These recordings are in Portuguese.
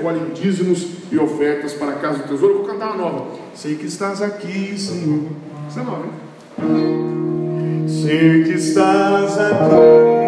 recolhem dízimos e ofertas para a casa do tesouro. Eu vou cantar uma nova. Sei que estás aqui, Senhor. Essa é nova, hein? Sei que estás aqui,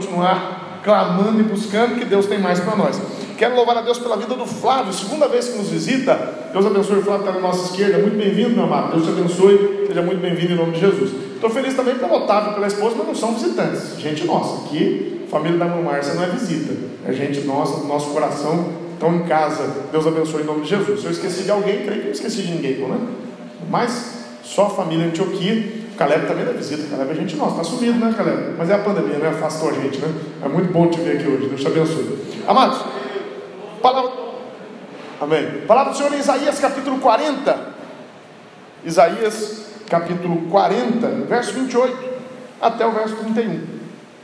continuar clamando e buscando que Deus tem mais para nós. Quero louvar a Deus pela vida do Flávio, segunda vez que nos visita. Deus abençoe o Flávio, está na nossa esquerda. Muito bem-vindo, meu amado. Deus te abençoe. Seja muito bem-vindo em nome de Jesus. Estou feliz também pelo Otávio pela esposa, mas não são visitantes. Gente nossa. Aqui, família da mãe Márcia não é visita. É gente nossa, do nosso coração. Estão em casa. Deus abençoe em nome de Jesus. Se eu esqueci de alguém, creio que não esqueci de ninguém, não é? Mas só a família Antioquia. Caleb também dá visita, Caleb é gente nossa, está sumido, né, Caleb? Mas é a pandemia, né? Afastou a gente, né? É muito bom te ver aqui hoje, Deus te abençoe. Amados, palavra. Amém. Palavra do Senhor em Isaías capítulo 40. Isaías capítulo 40, verso 28 até o verso 31.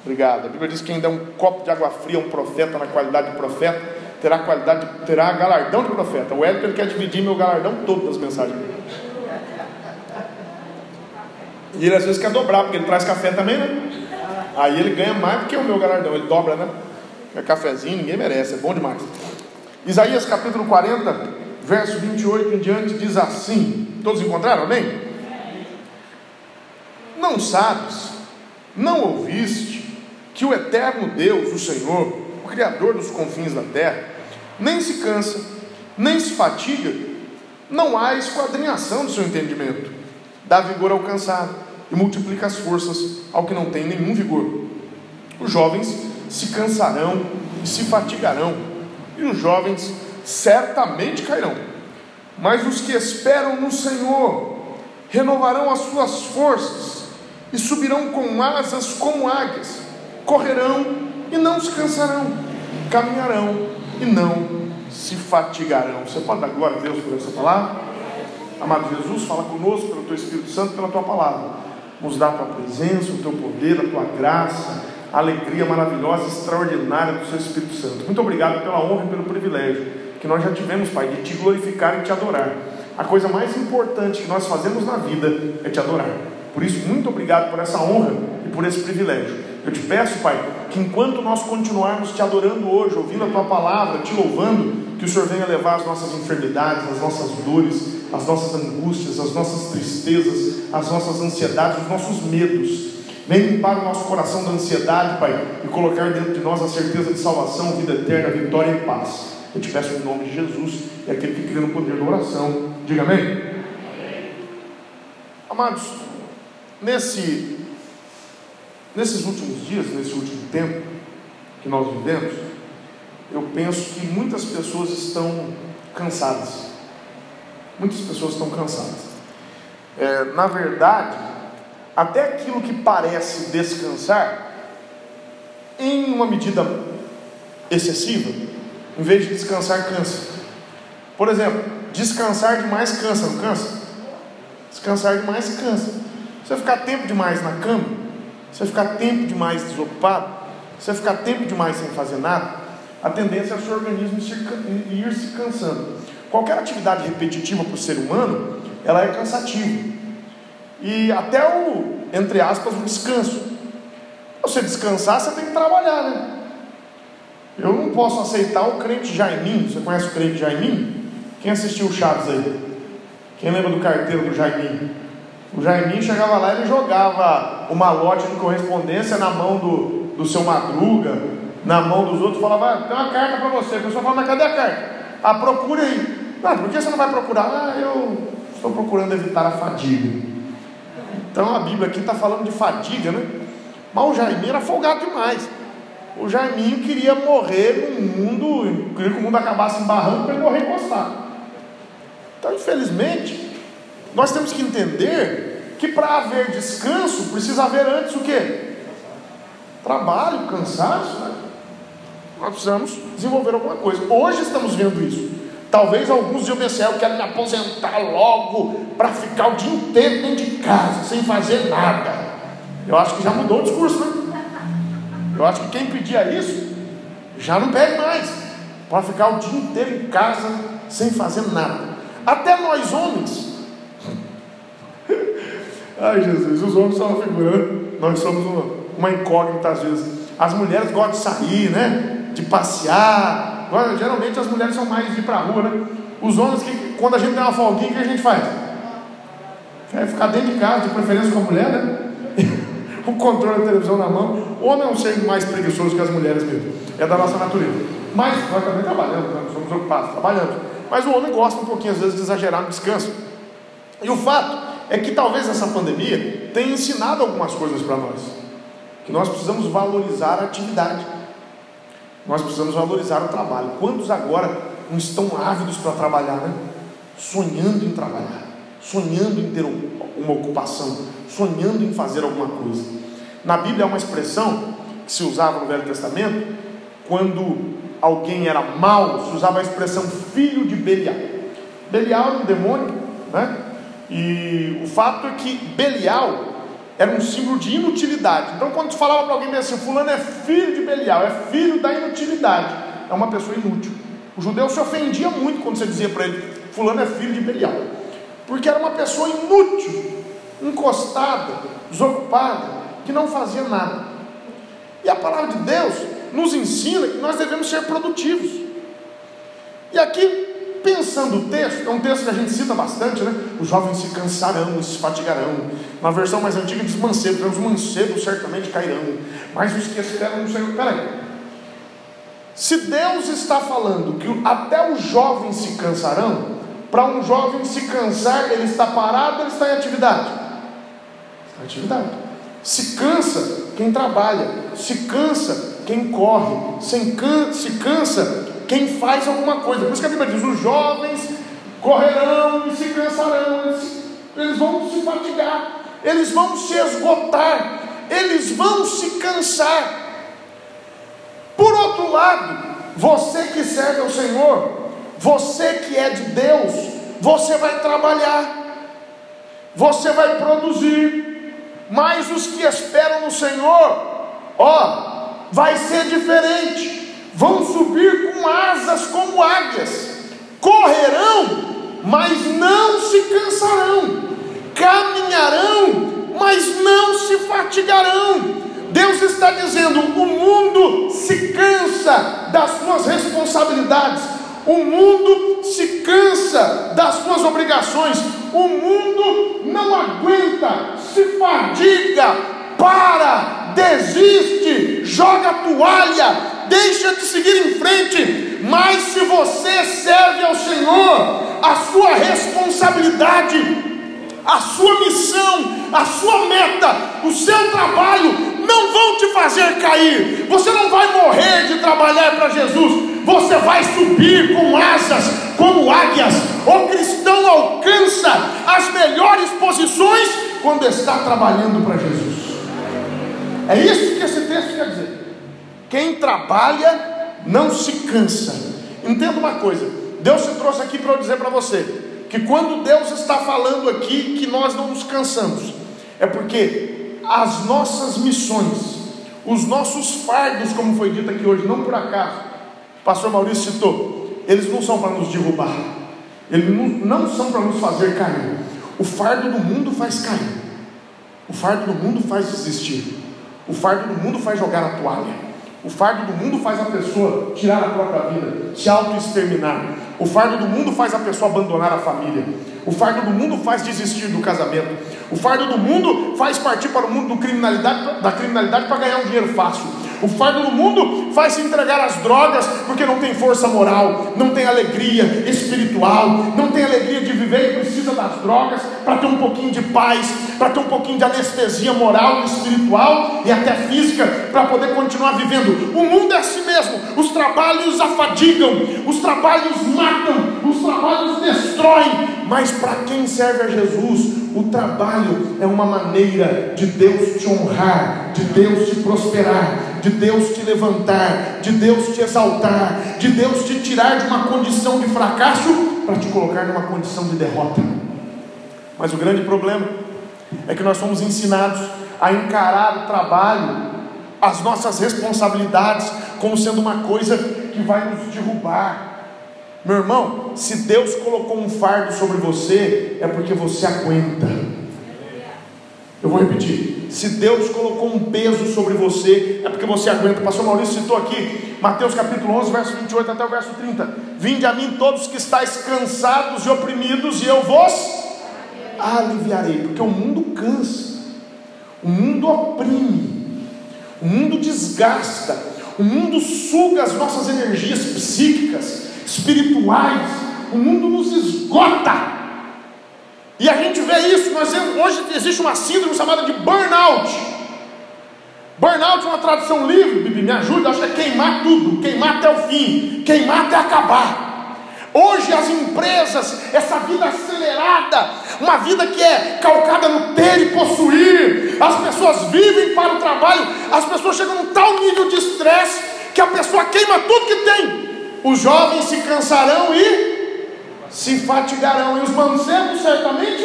Obrigado. A Bíblia diz que quem dá um copo de água fria a um profeta na qualidade de profeta, terá qualidade, terá galardão de profeta. O Hélio quer dividir meu galardão todo das mensagens. E ele às vezes quer dobrar, porque ele traz café também, né? Aí ele ganha mais do que o meu galardão, ele dobra, né? É cafezinho, ninguém merece, é bom demais. Isaías capítulo 40, verso 28 em diante, diz assim: Todos encontraram, amém? Não sabes, não ouviste, que o eterno Deus, o Senhor, o Criador dos confins da terra, nem se cansa, nem se fatiga, não há esquadrinhação do seu entendimento, dá vigor ao cansado e multiplica as forças ao que não tem nenhum vigor. Os jovens se cansarão e se fatigarão, e os jovens certamente cairão. Mas os que esperam no Senhor renovarão as suas forças e subirão com asas como águias, correrão e não se cansarão, caminharão e não se fatigarão. Você pode dar glória a Deus por essa palavra? Amado Jesus, fala conosco pelo teu Espírito Santo, pela tua palavra nos dá a tua presença, o teu poder, a tua graça, a alegria maravilhosa, extraordinária do seu Espírito Santo. Muito obrigado pela honra e pelo privilégio que nós já tivemos, Pai, de te glorificar e te adorar. A coisa mais importante que nós fazemos na vida é te adorar. Por isso, muito obrigado por essa honra e por esse privilégio. Eu te peço, Pai, que enquanto nós continuarmos te adorando hoje, ouvindo a tua palavra, te louvando, que o Senhor venha levar as nossas enfermidades, as nossas dores, as nossas angústias, as nossas tristezas, as nossas ansiedades, os nossos medos. Vem limpar o nosso coração da ansiedade, Pai, e colocar dentro de nós a certeza de salvação, vida eterna, vitória e paz. Eu te peço em nome de Jesus e aquele que crê no poder da oração. Diga amém. Amados, nesse, nesses últimos dias, nesse último tempo que nós vivemos, eu penso que muitas pessoas estão cansadas. Muitas pessoas estão cansadas. É, na verdade, até aquilo que parece descansar, em uma medida excessiva, em vez de descansar, cansa. Por exemplo, descansar demais cansa, não cansa? Descansar demais cansa. Você ficar tempo demais na cama, você ficar tempo demais desocupado, você ficar tempo demais sem fazer nada, a tendência é o seu organismo ir se cansando. Qualquer atividade repetitiva para o ser humano, ela é cansativa. E até o, entre aspas, o descanso. Para você descansar, você tem que trabalhar, né? Eu não posso aceitar o crente Jaiminho. Você conhece o crente Jaiminho? Quem assistiu o Chaves aí? Quem lembra do carteiro do Jaiminho? O Jaiminho chegava lá e jogava uma lote de correspondência na mão do, do seu Madruga, na mão dos outros, falava, ah, tem uma carta para você. A pessoa fala, mas cadê a carta? Ah, procure aí. Ah, por que você não vai procurar? Ah, eu estou procurando evitar a fadiga. Então a Bíblia aqui está falando de fadiga, né? Mas o Jaiminho era folgado demais. O Jaiminho queria morrer no mundo, queria que o mundo acabasse em barranco para ele morrer encostado. Então, infelizmente, nós temos que entender que para haver descanso precisa haver antes o quê? Trabalho, cansaço, né? Nós precisamos desenvolver alguma coisa. Hoje estamos vendo isso. Talvez alguns digam assim, eu quero me aposentar logo para ficar o dia inteiro dentro de casa, sem fazer nada. Eu acho que já mudou o discurso, né? Eu acho que quem pedia isso já não pede mais. Para ficar o dia inteiro em casa sem fazer nada. Até nós homens. Ai Jesus, os homens são uma figura, né? nós somos uma incógnita às vezes. As mulheres gostam de sair, né? De passear, Agora, geralmente as mulheres são mais de ir para a rua, né? Os homens, que, quando a gente tem uma folguinha, o que a gente faz? Quer ficar dentro de casa, de preferência com a mulher, né? o controle da televisão na mão. Homem é um ser mais preguiçoso que as mulheres mesmo. É da nossa natureza. Mas nós também trabalhamos, né? somos ocupados, trabalhamos. Mas o homem gosta um pouquinho, às vezes, de exagerar no descanso. E o fato é que talvez essa pandemia tenha ensinado algumas coisas para nós. Que nós precisamos valorizar a atividade. Nós precisamos valorizar o trabalho. Quantos agora não estão ávidos para trabalhar, né? Sonhando em trabalhar, sonhando em ter uma ocupação, sonhando em fazer alguma coisa. Na Bíblia há uma expressão que se usava no Velho Testamento, quando alguém era mau, se usava a expressão filho de Belial. Belial era um demônio, né? E o fato é que Belial era um símbolo de inutilidade. Então, quando tu falava para alguém assim, fulano é filho de Belial, é filho da inutilidade, é uma pessoa inútil. O judeu se ofendia muito quando você dizia para ele, fulano é filho de Belial, porque era uma pessoa inútil, encostada, desocupada, que não fazia nada. E a palavra de Deus nos ensina que nós devemos ser produtivos. E aqui Pensando o texto, é um texto que a gente cita bastante, né? Os jovens se cansarão se fatigarão. Na versão mais antiga diz mancebos, os mancebos certamente cairão, mas os que esperam no Senhor. Peraí. Se Deus está falando que até os jovens se cansarão, para um jovem se cansar, ele está parado, ele está em atividade? Está em atividade. Se cansa quem trabalha, se cansa quem corre, se cansa quem faz alguma coisa. Por isso que a Bíblia diz: os jovens correrão e se cansarão, eles, eles vão se fatigar, eles vão se esgotar, eles vão se cansar. Por outro lado, você que serve ao Senhor, você que é de Deus, você vai trabalhar, você vai produzir, mas os que esperam no Senhor, ó, vai ser diferente vão subir com asas como águias, correrão, mas não se cansarão, caminharão, mas não se fatigarão. Deus está dizendo: o mundo se cansa das suas responsabilidades, o mundo se cansa das suas obrigações, o mundo não aguenta, se fadiga, para, desiste, joga a toalha, deixa de seguir em frente, mas se você serve ao Senhor, a sua responsabilidade, a sua missão, a sua meta, o seu trabalho não vão te fazer cair. Você não vai morrer de trabalhar para Jesus, você vai subir com asas como águias. O cristão alcança as melhores posições quando está trabalhando para Jesus. É isso que esse texto quer dizer. Quem trabalha não se cansa. Entenda uma coisa: Deus se trouxe aqui para eu dizer para você que quando Deus está falando aqui que nós não nos cansamos, é porque as nossas missões, os nossos fardos, como foi dito aqui hoje, não por acaso, o pastor Maurício citou, eles não são para nos derrubar, eles não são para nos fazer cair. O fardo do mundo faz cair, o fardo do mundo faz desistir, o fardo do mundo faz jogar a toalha. O fardo do mundo faz a pessoa tirar a própria vida, se auto-exterminar. O fardo do mundo faz a pessoa abandonar a família. O fardo do mundo faz desistir do casamento. O fardo do mundo faz partir para o mundo criminalidade, da criminalidade para ganhar um dinheiro fácil. O fardo do mundo faz se entregar às drogas porque não tem força moral, não tem alegria espiritual, não tem alegria de viver e precisa das drogas para ter um pouquinho de paz, para ter um pouquinho de anestesia moral, espiritual e até física para poder continuar vivendo. O mundo é assim mesmo. Os trabalhos afadigam, os trabalhos matam, os trabalhos destroem, mas para quem serve a Jesus, o trabalho é uma maneira de Deus te honrar, de Deus te prosperar, de Deus te levantar, de Deus te exaltar, de Deus te tirar de uma condição de fracasso para te colocar numa condição de derrota. Mas o grande problema é que nós somos ensinados a encarar o trabalho, as nossas responsabilidades, como sendo uma coisa que vai nos derrubar, meu irmão, se Deus colocou um fardo sobre você, é porque você aguenta. Eu vou repetir. Se Deus colocou um peso sobre você, é porque você aguenta. O pastor Maurício citou aqui, Mateus capítulo 11, verso 28 até o verso 30. Vinde a mim todos que estáis cansados e oprimidos, e eu vos aliviarei. Porque o mundo cansa, o mundo oprime, o mundo desgasta, o mundo suga as nossas energias psíquicas espirituais, o mundo nos esgota. E a gente vê isso, vemos, hoje existe uma síndrome chamada de burnout. Burnout é uma tradução livre, Bibi, me ajuda, acho que é queimar tudo, queimar até o fim, queimar até acabar. Hoje as empresas, essa vida acelerada, uma vida que é calcada no ter e possuir, as pessoas vivem para o trabalho, as pessoas chegam num tal nível de estresse que a pessoa queima tudo que tem. Os jovens se cansarão e se fatigarão, e os mancebos certamente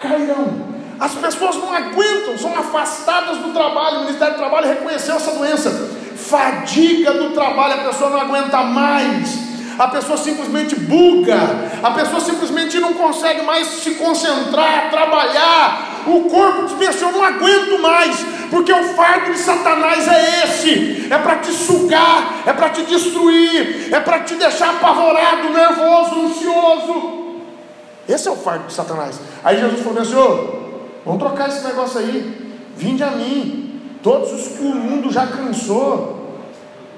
cairão. As pessoas não aguentam, são afastadas do trabalho. O Ministério do Trabalho reconheceu essa doença. Fadiga do trabalho, a pessoa não aguenta mais a pessoa simplesmente buga, a pessoa simplesmente não consegue mais se concentrar, trabalhar, o corpo diz eu não aguento mais, porque o fardo de Satanás é esse: é para te sugar, é para te destruir, é para te deixar apavorado, nervoso, ansioso. Esse é o fardo de Satanás. Aí Jesus falou: Senhor, vamos trocar esse negócio aí, vinde a mim, todos os que o mundo já cansou,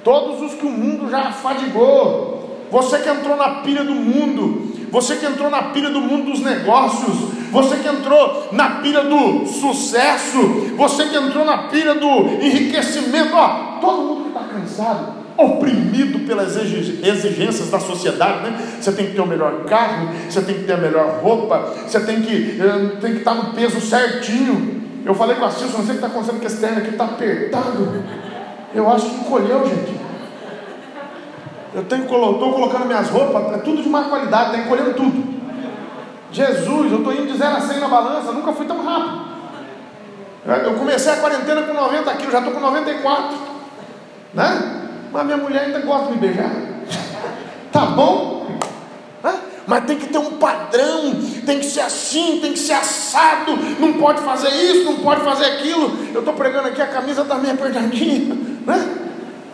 todos os que o mundo já afadigou, você que entrou na pilha do mundo, você que entrou na pilha do mundo dos negócios, você que entrou na pilha do sucesso, você que entrou na pilha do enriquecimento, ó, todo mundo que está cansado, oprimido pelas exigências da sociedade, né? Você tem que ter o melhor carro, você tem que ter a melhor roupa, você tem que, eh, tem que estar no peso certinho. Eu falei com a Silvia, não sei o que está acontecendo com esse terno aqui, está apertado. Eu acho que encolheu, gente. Eu estou colocando minhas roupas, é tudo de má qualidade, está encolhendo tudo. Jesus, eu estou indo de 0 a 100 na balança, nunca fui tão rápido. Eu comecei a quarentena com 90 quilos, já estou com 94. Né? Mas minha mulher ainda gosta de me beijar. Tá bom? Né? Mas tem que ter um padrão, tem que ser assim, tem que ser assado, não pode fazer isso, não pode fazer aquilo. Eu estou pregando aqui, a camisa está meio apertadinha. Né?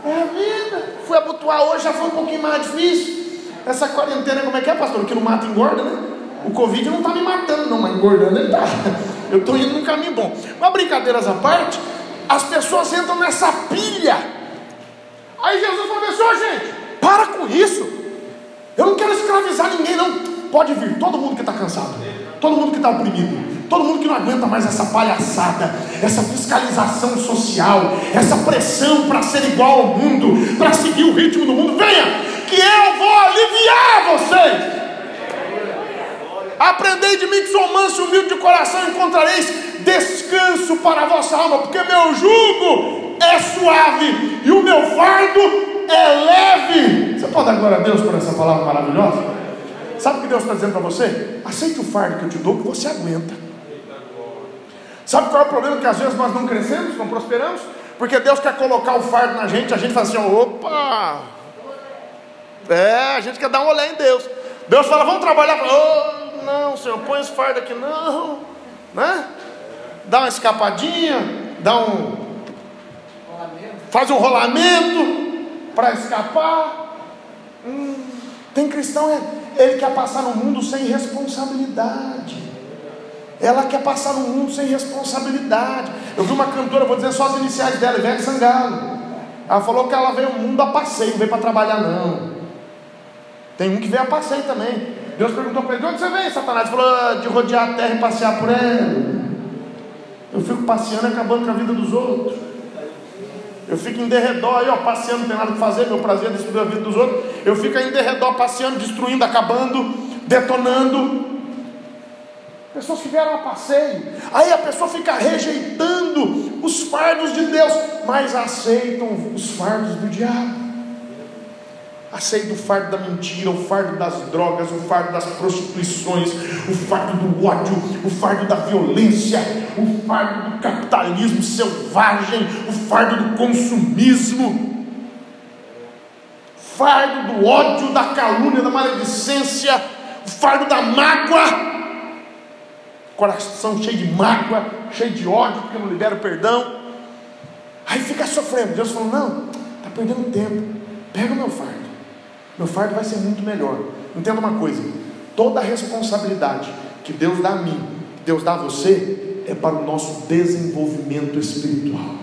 É a vida. Fui abotoar hoje, já foi um pouquinho mais difícil. Essa quarentena, como é que é, pastor? Que não mata, engorda, né? O Covid não está me matando, não, mas engordando ele está. Eu estou indo num caminho bom. Mas brincadeiras à parte, as pessoas entram nessa pilha. Aí Jesus falou assim: gente, para com isso. Eu não quero escravizar ninguém, não. Pode vir, todo mundo que está cansado, todo mundo que está oprimido, Todo mundo que não aguenta mais essa palhaçada, essa fiscalização social, essa pressão para ser igual ao mundo, para seguir o ritmo do mundo, venha, que eu vou aliviar vocês. Aprendei de mim que sou manso e humilde de coração, encontrareis descanso para a vossa alma, porque meu jugo é suave e o meu fardo é leve. Você pode dar glória a Deus por essa palavra maravilhosa? Sabe o que Deus está dizendo para você? Aceite o fardo que eu te dou, que você aguenta. Sabe qual é o problema? Que às vezes nós não crescemos, não prosperamos, porque Deus quer colocar o fardo na gente, a gente fala assim: opa, é, a gente quer dar um olhar em Deus. Deus fala, vamos trabalhar. Oh, não, Senhor, põe esse fardo aqui, não, né? Dá uma escapadinha, dá um. Faz um rolamento para escapar. Hum, tem cristão, é, ele quer passar no mundo sem responsabilidade. Ela quer passar no mundo sem responsabilidade. Eu vi uma cantora, vou dizer só as iniciais dela, Ivete Sangalo. Ela falou que ela veio ao mundo a passeio, não veio para trabalhar, não. Tem um que veio a passeio também. Deus perguntou para ele: de onde você veio, Satanás? Ele falou: ah, de rodear a terra e passear por ela. Eu fico passeando e acabando com a vida dos outros. Eu fico em derredor aí, ó, passeando, não tem nada que fazer, meu prazer é destruir a vida dos outros. Eu fico aí em derredor, passeando, destruindo, acabando, detonando pessoas que vieram a passeio, aí a pessoa fica rejeitando os fardos de Deus, mas aceitam os fardos do diabo. Aceita o fardo da mentira, o fardo das drogas, o fardo das prostituições, o fardo do ódio, o fardo da violência, o fardo do capitalismo selvagem, o fardo do consumismo, fardo do ódio, da calúnia, da maledicência, o fardo da mágoa coração cheio de mágoa, cheio de ódio, porque não libera o perdão. Aí fica sofrendo. Deus falou: não, está perdendo tempo. Pega o meu fardo. Meu fardo vai ser muito melhor. Entenda uma coisa: toda a responsabilidade que Deus dá a mim, que Deus dá a você, é para o nosso desenvolvimento espiritual.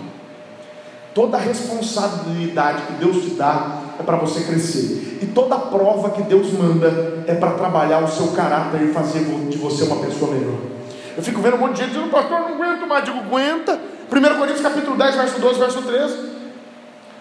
Toda a responsabilidade que Deus te dá é para você crescer. E toda prova que Deus manda é para trabalhar o seu caráter e fazer de você uma pessoa melhor. Eu fico vendo um monte de gente dizendo, pastor, não aguento mais. Digo, aguenta. 1 Coríntios capítulo 10, verso 12, verso 13.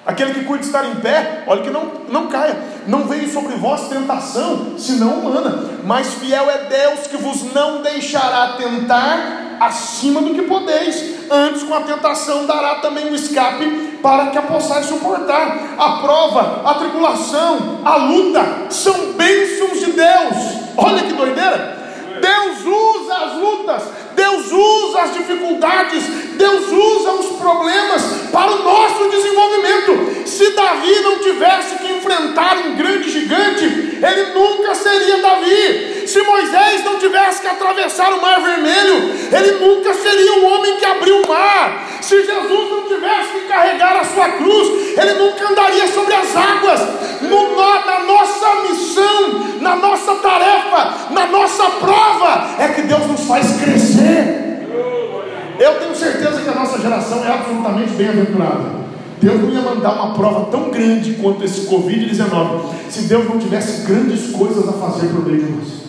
Aquele que cuida de estar em pé, olha que não, não caia. Não veio sobre vós tentação, senão humana. Mas fiel é Deus que vos não deixará tentar acima do que podeis. Antes, com a tentação, dará também o escape para que a possais suportar. A prova, a tribulação, a luta são bênçãos de Deus. Olha que doideira! Deus usa as lutas, Deus usa as dificuldades, Deus usa os problemas para o nosso desenvolvimento. Se Davi não tivesse que enfrentar um grande gigante, ele nunca seria Davi. Se Moisés não tivesse que atravessar o mar vermelho, ele nunca seria o homem que abriu o mar. Se Jesus não tivesse que carregar a sua cruz, ele nunca andaria sobre as águas. No, na nossa missão, na nossa tarefa, na nossa prova, é que Deus nos faz crescer. Eu tenho certeza que a nossa geração é absolutamente bem-aventurada. Deus não ia mandar uma prova tão grande quanto esse Covid-19 se Deus não tivesse grandes coisas a fazer por meio de nós.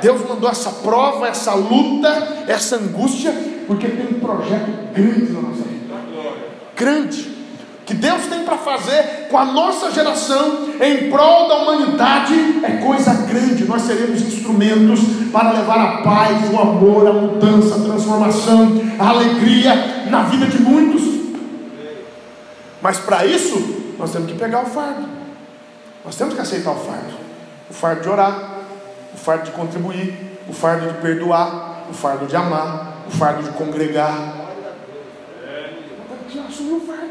Deus mandou essa prova, essa luta, essa angústia, porque tem um projeto grande na nossa vida. Grande. Que Deus tem para fazer com a nossa geração em prol da humanidade é coisa grande. Nós seremos instrumentos para levar a paz, o amor, a mudança, a transformação, a alegria na vida de muitos. Mas para isso, nós temos que pegar o fardo. Nós temos que aceitar o fardo. O fardo de orar, fardo de contribuir, o fardo de perdoar, o fardo de amar, o fardo de congregar. O fardo.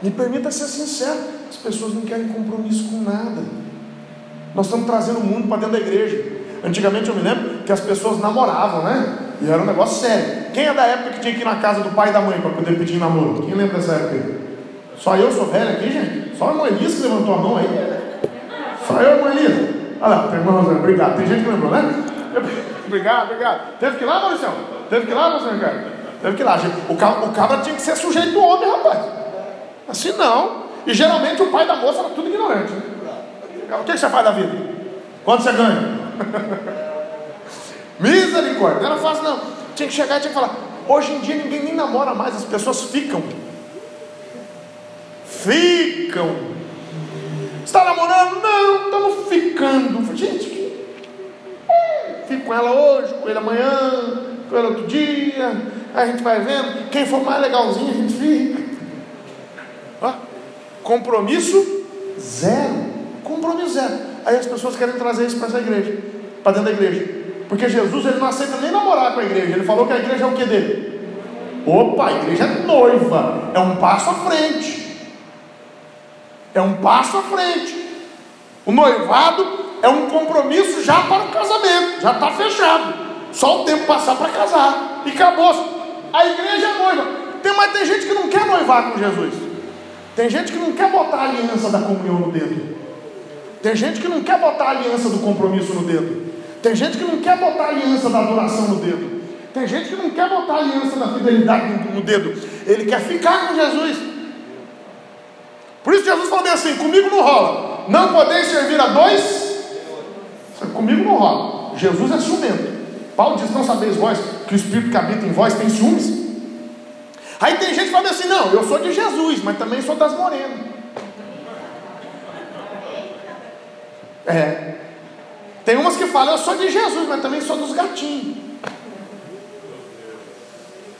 Me permita ser sincero: as pessoas não querem compromisso com nada. Nós estamos trazendo o mundo para dentro da igreja. Antigamente eu me lembro que as pessoas namoravam, né? E era um negócio sério. Quem é da época que tinha que ir na casa do pai e da mãe para poder pedir namoro? Quem lembra dessa época? Só eu sou velho aqui, gente? Só a irmã Elisa que levantou a mão aí. Só eu, irmã Elisa. Olha lá, tem Rosana, obrigado. Tem gente que lembrou, né? obrigado, obrigado. Teve que ir lá, Maurício? Teve que ir lá, Maurício Ricardo? Teve que ir lá. O cabra, o cabra tinha que ser sujeito do homem, rapaz. Assim não. E geralmente o pai da moça era tudo ignorante. Né? O que você faz da vida? Quanto você ganha? Misericórdia. Não era fácil, não. Tinha que chegar e tinha que falar. Hoje em dia ninguém nem namora mais, as pessoas ficam. Ficam. Está namorando? Não, estamos ficando. Gente, é, fico com ela hoje, com ele amanhã, com ela outro dia. Aí a gente vai vendo. Quem for mais legalzinho, a gente fica. Ó, compromisso zero. Compromisso zero. Aí as pessoas querem trazer isso para essa igreja, para dentro da igreja. Porque Jesus ele não aceita nem namorar com a igreja. Ele falou que a igreja é o que dele? Opa, a igreja é noiva. É um passo à frente. É um passo à frente. O noivado é um compromisso já para o casamento. Já está fechado. Só o tempo passar para casar. E acabou. A igreja é noiva. Tem, mas tem gente que não quer noivar com Jesus. Tem gente que não quer botar a aliança da comunhão no dedo. Tem gente que não quer botar a aliança do compromisso no dedo. Tem gente que não quer botar a aliança da adoração no dedo. Tem gente que não quer botar a aliança da fidelidade no dedo. Ele quer ficar com Jesus. Por isso Jesus falou bem assim: comigo não rola. Não podeis servir a dois. Comigo não rola. Jesus é ciumento. Paulo diz: Não sabeis vós que o Espírito que habita em vós tem ciúmes? Aí tem gente que fala assim: Não, eu sou de Jesus, mas também sou das morenas. É. Tem umas que falam: Eu sou de Jesus, mas também sou dos gatinhos.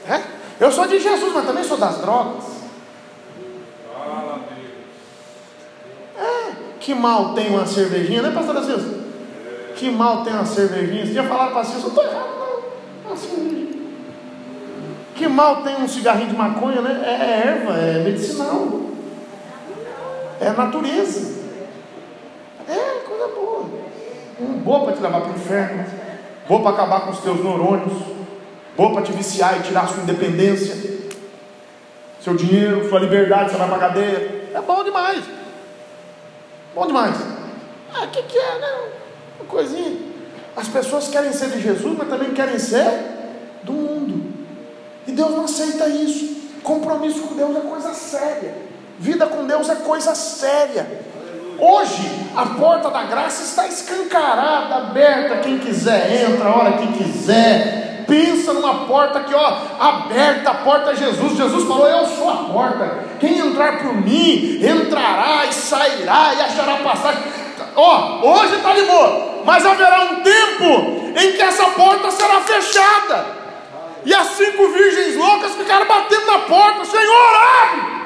É? Eu sou de Jesus, mas também sou das drogas. Que mal tem uma cervejinha, né, pastor Assis? Que mal tem uma cervejinha. Você já falaram para Assis, eu estou errado, não. Uma cervejinha. Que mal tem um cigarrinho de maconha, né? É, é erva, é medicinal. É natureza. É coisa boa. Um boa para te levar para o inferno. Boa para acabar com os teus neurônios. Boa para te viciar e tirar a sua independência. Seu dinheiro, sua liberdade, você vai para a cadeia. É bom demais. Bom demais. Ah, o que, que é, né? Uma coisinha. As pessoas querem ser de Jesus, mas também querem ser do mundo. E Deus não aceita isso. Compromisso com Deus é coisa séria. Vida com Deus é coisa séria. Hoje, a porta da graça está escancarada, aberta. Quem quiser entra a hora que quiser. Pensa numa porta aqui, ó, aberta, a porta é Jesus. Jesus falou: Eu sou a porta. Quem entrar por mim, entrará e sairá e achará passagem. Ó, hoje está de boa, mas haverá um tempo em que essa porta será fechada. E as cinco virgens loucas ficaram batendo na porta: Senhor, abre!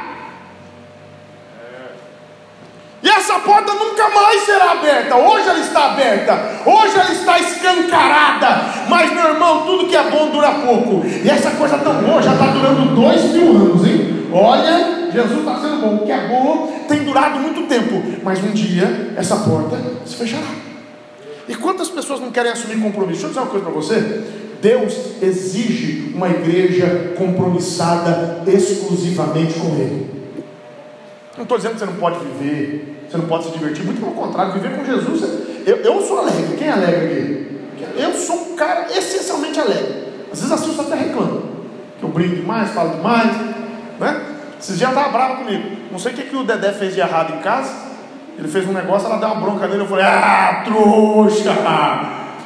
E essa porta nunca mais será aberta. Hoje ela está aberta, hoje ela está escancarada. Mas, meu irmão, tudo que é bom dura pouco. E essa coisa tão boa já está durando dois mil anos, hein? Olha, Jesus está sendo bom. O que é bom tem durado muito tempo. Mas um dia essa porta se fechará. E quantas pessoas não querem assumir compromisso? Deixa eu dizer uma coisa para você. Deus exige uma igreja compromissada exclusivamente com Ele. Não estou dizendo que você não pode viver, você não pode se divertir, muito pelo contrário, viver com Jesus. Eu, eu sou alegre, quem é alegre aqui? Eu sou um cara essencialmente alegre. Às vezes as pessoas até reclamam, que eu brinco demais, falo demais, né? Esses dias ela estava brava comigo. Não sei o que, que o Dedé fez de errado em casa. Ele fez um negócio, ela deu uma bronca nele. Eu falei, ah, trouxa!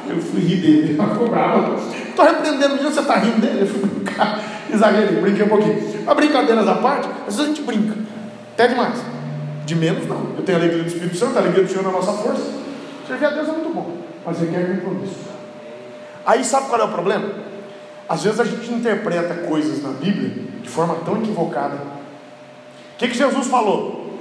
Eu fui rir dele, ela ficou brava. Estou repreendendo, você está rindo dele? Eu fui brincar, exagerei, brinquei um pouquinho. Mas brincadeiras à parte, às vezes a gente brinca. Até demais. De menos, não. Eu tenho a alegria do Espírito Santo, a alegria do Senhor na nossa força. Servir a Deus é muito bom, mas requer compromisso. Aí sabe qual é o problema? Às vezes a gente interpreta coisas na Bíblia de forma tão equivocada. O que, que Jesus falou?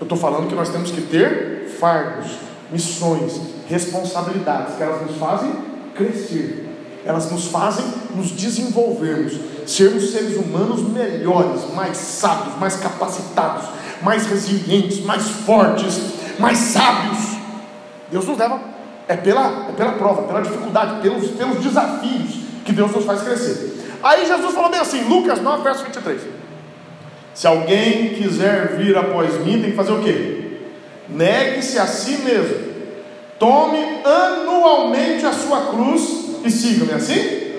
Eu estou falando que nós temos que ter fardos, missões, responsabilidades, que elas nos fazem crescer, elas nos fazem nos desenvolvermos, sermos seres humanos melhores, mais sábios, mais capacitados, mais resilientes, mais fortes, mais sábios. Deus nos leva, é pela, é pela prova, pela dificuldade, pelos, pelos desafios que Deus nos faz crescer. Aí Jesus falou bem assim, Lucas 9, verso 23. Se alguém quiser vir após mim, tem que fazer o quê? Negue-se a si mesmo. Tome anualmente a sua cruz e siga-me assim?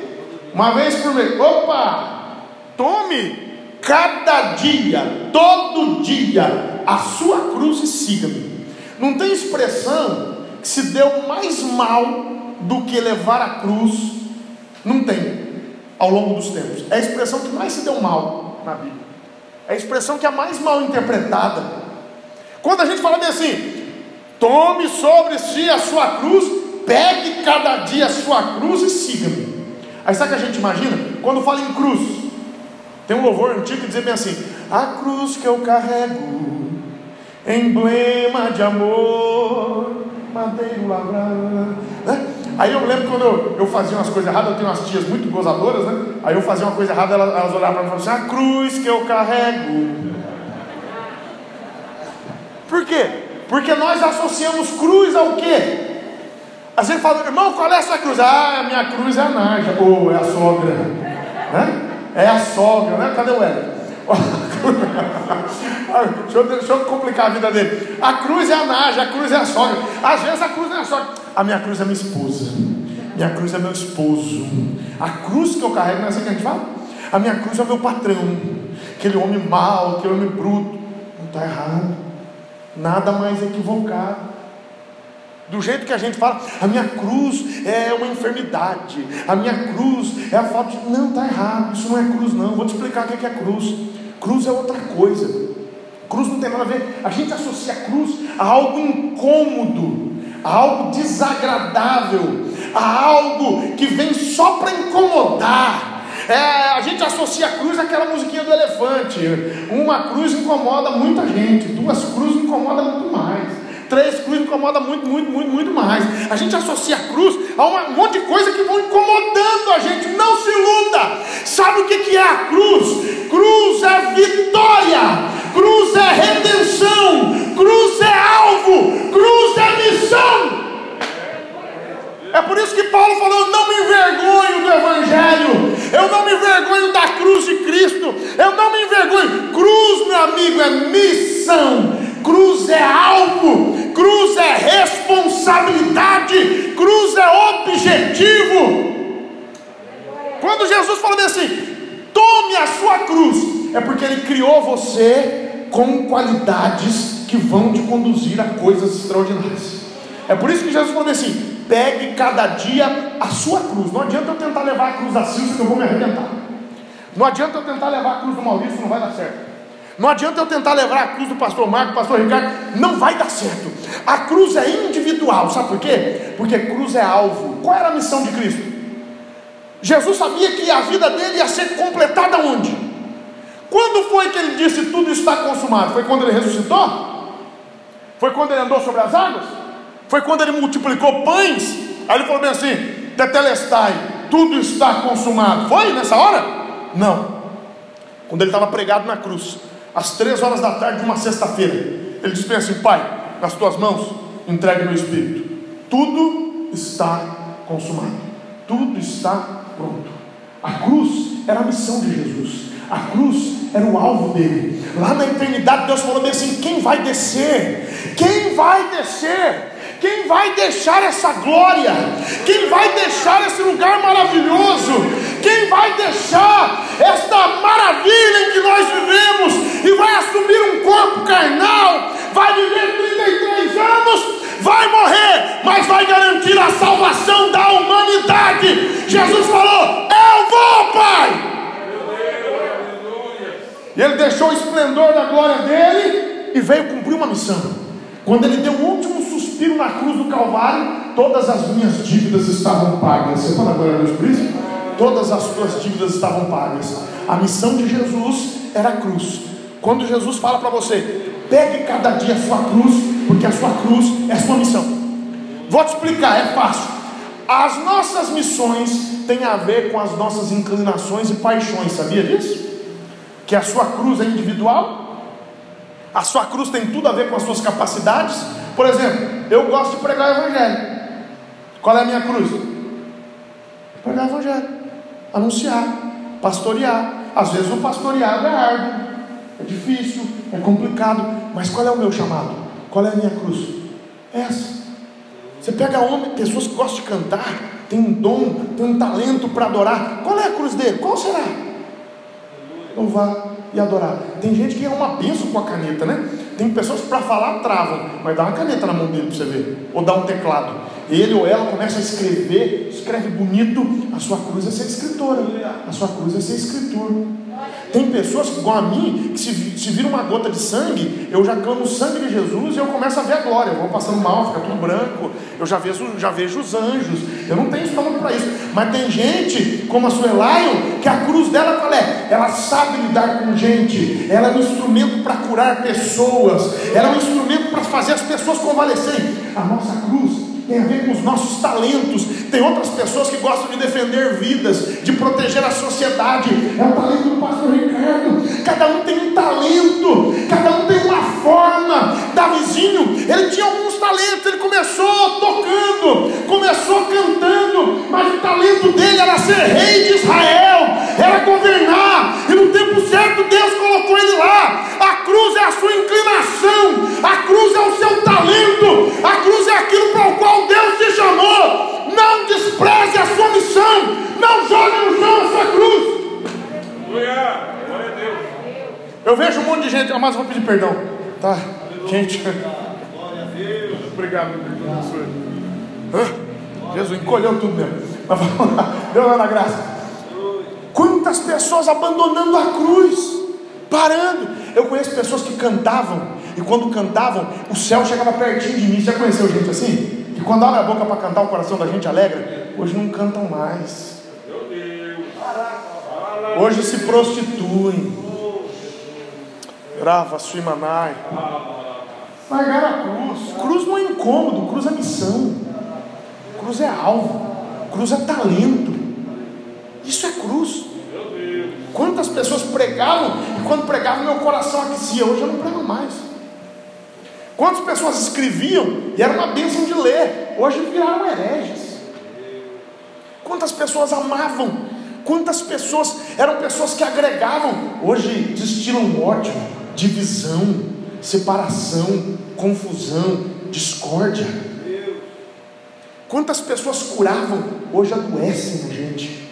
Uma vez por mês. Opa! Tome cada dia, todo dia, a sua cruz e siga-me. Não tem expressão que se deu mais mal do que levar a cruz. Não tem, ao longo dos tempos. É a expressão que mais se deu mal na Bíblia. É a expressão que é mais mal interpretada. Quando a gente fala bem assim, tome sobre si a sua cruz, pegue cada dia a sua cruz e siga-me. Aí sabe o que a gente imagina? Quando fala em cruz, tem um louvor antigo que diz bem assim: A cruz que eu carrego, emblema de amor, madeiro lavrado. Né? Aí eu lembro quando eu, eu, fazia umas coisas erradas, eu tenho umas tias muito gozadoras, né? Aí eu fazia uma coisa errada, elas, elas olhavam para mim e falavam assim: A cruz que eu carrego. Por quê? Porque nós associamos cruz ao quê? A gente fala, irmão, qual é a sua cruz? Ah, minha cruz é a Naja. Ou é a sogra. Né? É a sogra, né? Cadê o Hélio? deixa, eu, deixa eu complicar a vida dele. A cruz é a Naja, a cruz é a sogra. Às vezes a cruz não é a sogra. A minha cruz é minha esposa. Minha cruz é meu esposo. A cruz que eu carrego, não é assim que a gente fala? A minha cruz é o meu patrão. Aquele homem mau, aquele homem bruto. Não está errado. Nada mais equivocado do jeito que a gente fala, a minha cruz é uma enfermidade, a minha cruz é a falta de. Não, está errado, isso não é cruz, não. Vou te explicar o que é cruz. Cruz é outra coisa. Cruz não tem nada a ver. A gente associa a cruz a algo incômodo, a algo desagradável, a algo que vem só para incomodar. É, a gente associa a cruz àquela musiquinha do elefante. Uma cruz incomoda muita gente, duas cruzes incomoda muito mais. Três cruzes incomoda muito, muito, muito, muito mais. A gente associa a cruz a um monte de coisa que vão incomodando a gente. Não se iluda. Sabe o que é a cruz? Cruz é vitória. Cruz é redenção. Cruz é alvo. Cruz é missão. É por isso que Paulo falou: eu não me envergonho do Evangelho, eu não me envergonho da cruz de Cristo, eu não me envergonho. Cruz, meu amigo, é missão cruz é alvo, cruz é responsabilidade, cruz é objetivo. Quando Jesus falou assim, tome a sua cruz, é porque Ele criou você com qualidades que vão te conduzir a coisas extraordinárias. É por isso que Jesus falou assim: pegue cada dia a sua cruz. Não adianta eu tentar levar a cruz da Silvia que eu vou me arrebentar. Não adianta eu tentar levar a cruz do Maurício, não vai dar certo. Não adianta eu tentar levar a cruz do pastor Marco, pastor Ricardo, não vai dar certo. A cruz é individual, sabe por quê? Porque cruz é alvo. Qual era a missão de Cristo? Jesus sabia que a vida dele ia ser completada onde? Quando foi que ele disse tudo está consumado? Foi quando ele ressuscitou? Foi quando ele andou sobre as águas? Foi quando ele multiplicou pães? Aí ele falou bem assim: Tetelestai, tudo está consumado. Foi nessa hora? Não. Quando ele estava pregado na cruz, às três horas da tarde de uma sexta-feira, ele disse assim: Pai, nas tuas mãos entregue meu espírito. Tudo está consumado, tudo está pronto. A cruz era a missão de Jesus. A cruz era o alvo dele. Lá na eternidade, Deus falou assim: quem vai descer? Quem vai descer? Quem vai deixar essa glória? Quem vai deixar esse lugar maravilhoso? Quem vai deixar esta maravilha em que nós vivemos e vai assumir um corpo carnal? Vai viver 33 anos, vai morrer, mas vai garantir a salvação da humanidade. Jesus falou: Eu vou, Pai. E ele deixou o esplendor da glória dele e veio cumprir uma missão. Quando ele deu o último suspiro na cruz do Calvário, todas as minhas dívidas estavam pagas. Você pode agora Deus por? Todas as suas dívidas estavam pagas. A missão de Jesus era a cruz. Quando Jesus fala para você, pegue cada dia a sua cruz, porque a sua cruz é a sua missão. Vou te explicar, é fácil. As nossas missões têm a ver com as nossas inclinações e paixões, sabia disso? Que a sua cruz é individual a sua cruz tem tudo a ver com as suas capacidades. Por exemplo, eu gosto de pregar o Evangelho. Qual é a minha cruz? Pregar o Evangelho, anunciar, pastorear. Às vezes o pastoreado é árduo, é difícil, é complicado. Mas qual é o meu chamado? Qual é a minha cruz? Essa. Você pega homem, pessoas que gostam de cantar, tem um dom, tem um talento para adorar. Qual é a cruz dele? Qual será? Louvar e adorar. Tem gente que é uma benção com a caneta, né? Tem pessoas que para falar travam, mas dá uma caneta na mão dele para você ver, ou dá um teclado. Ele ou ela começa a escrever, escreve bonito, a sua cruz é ser escritora, a sua cruz é ser escritor. Tem pessoas, igual a mim, que se, se vira uma gota de sangue, eu já clamo o sangue de Jesus e eu começo a ver a glória. Eu vou passando mal, fica tudo branco, eu já vejo, já vejo os anjos. Eu não tenho estômago para isso. Mas tem gente, como a Suelaio, que a cruz dela qual é? Ela sabe lidar com gente, ela é um instrumento para curar pessoas, ela é um instrumento para fazer as pessoas convalescerem. A nossa cruz tem a ver com os nossos talentos. Tem outras pessoas que gostam de defender vidas, de proteger a sociedade. É o talento do pastor Ricardo. Cada um tem um talento, cada um tem uma forma. Davizinho, ele tinha alguns talentos. Ele começou tocando, começou cantando, mas o talento dele era ser rei de Israel, era governar. E no tempo certo Deus colocou ele lá. A cruz é a sua inclinação, a cruz é o seu talento, aquilo para o qual Deus te chamou. Não despreze a sua missão. Não jogue no chão a sua cruz. Eu vejo um monte de gente, mas vou pedir perdão. Tá? Gente. Obrigado, Jesus encolheu tudo mesmo. Mas vamos lá. Deus lá na graça. Quantas pessoas abandonando a cruz, parando. Eu conheço pessoas que cantavam, e quando cantavam, o céu chegava pertinho de mim. Já conheceu gente assim? E quando abre a boca para cantar, o coração da gente alegra. Hoje não cantam mais. Hoje se prostituem. Grava Suimanai. Largar a cruz. Cruz não é incômodo, cruz é missão. Cruz é alvo. Cruz é talento. Isso é cruz. Quantas pessoas pregavam e quando pregavam meu coração aquecia. Hoje eu não prego mais. Quantas pessoas escreviam e era uma bênção de ler, hoje viraram hereges. Quantas pessoas amavam, quantas pessoas eram pessoas que agregavam, hoje destilam ódio, divisão, separação, confusão, discórdia. Quantas pessoas curavam, hoje adoecem gente.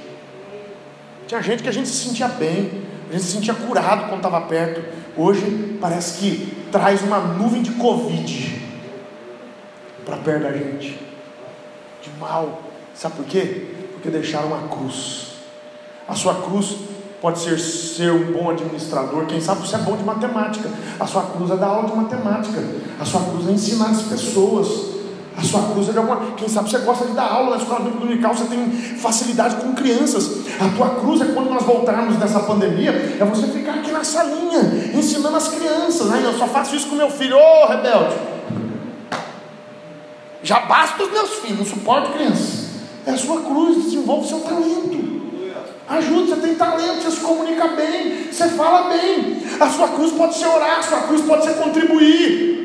Tinha gente que a gente se sentia bem, a gente se sentia curado quando estava perto. Hoje parece que traz uma nuvem de Covid para perto da gente. de mal. Sabe por quê? Porque deixaram uma cruz. A sua cruz pode ser ser um bom administrador, quem sabe você é bom de matemática. A sua cruz é dar aula de matemática. A sua cruz é ensinar as pessoas. A sua cruz é de alguma. Quem sabe você gosta de dar aula na escola bíblica dominical, você tem facilidade com crianças. A tua cruz é quando nós voltarmos dessa pandemia, é você ficar aqui na salinha, ensinando as crianças. Aí eu só faço isso com meu filho, ô oh, rebelde. Já basta os meus filhos, não suporto crianças. É a sua cruz, desenvolve seu talento. Ajude, você tem talento, você se comunica bem, você fala bem. A sua cruz pode ser orar, a sua cruz pode ser contribuir.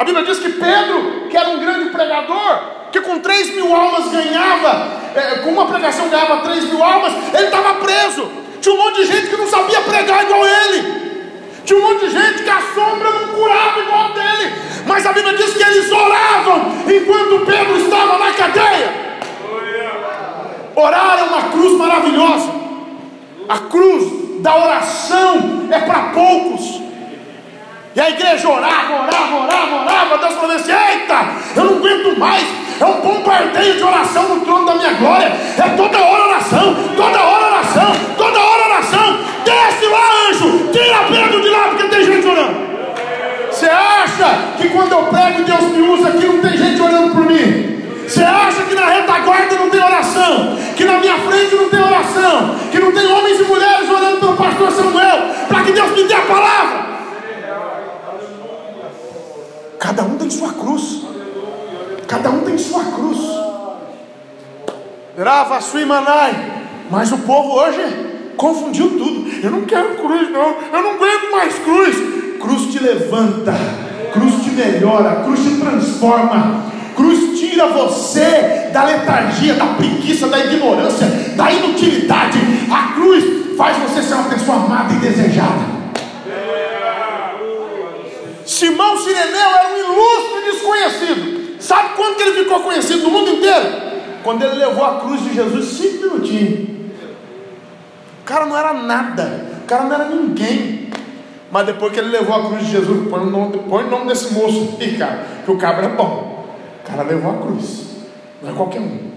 A Bíblia diz que Pedro, que era um grande pregador, que com 3 mil almas ganhava, é, com uma pregação ganhava 3 mil almas, ele estava preso. Tinha um monte de gente que não sabia pregar igual ele. Tinha um monte de gente que a sombra não curava igual dele. Mas a Bíblia diz que eles oravam enquanto Pedro estava na cadeia. Orar é uma cruz maravilhosa. A cruz da oração é para poucos. E a igreja orava, orava, orava, orava. Deus falou assim: Eita, eu não aguento mais. É um bombardeio de oração no trono da minha glória. É toda hora oração, toda hora oração, toda hora oração. Desce lá, anjo, tira Pedro de lá, porque tem gente orando. Você acha que quando eu prego, Deus me usa aqui, não tem gente orando por mim? Você acha que na retaguarda não tem oração? Que na minha frente não tem oração? Que não tem homens e mulheres orando pelo pastor Samuel? Para que Deus me dê a palavra? Cada um tem sua cruz. Cada um tem sua cruz. Grava Suimanai. Mas o povo hoje confundiu tudo. Eu não quero cruz, não. Eu não aguento mais cruz. Cruz te levanta. Cruz te melhora. Cruz te transforma. Cruz tira você da letargia, da preguiça, da ignorância, da inutilidade. A cruz faz você ser uma pessoa amada e desejada. Simão Sireneu era um ilustre desconhecido. Sabe quando que ele ficou conhecido no mundo inteiro? Quando ele levou a cruz de Jesus cinco minutinhos. O cara não era nada, o cara não era ninguém. Mas depois que ele levou a cruz de Jesus, põe o nome, põe o nome desse moço aí, cara, que o cabra é bom. O cara levou a cruz, não é qualquer um.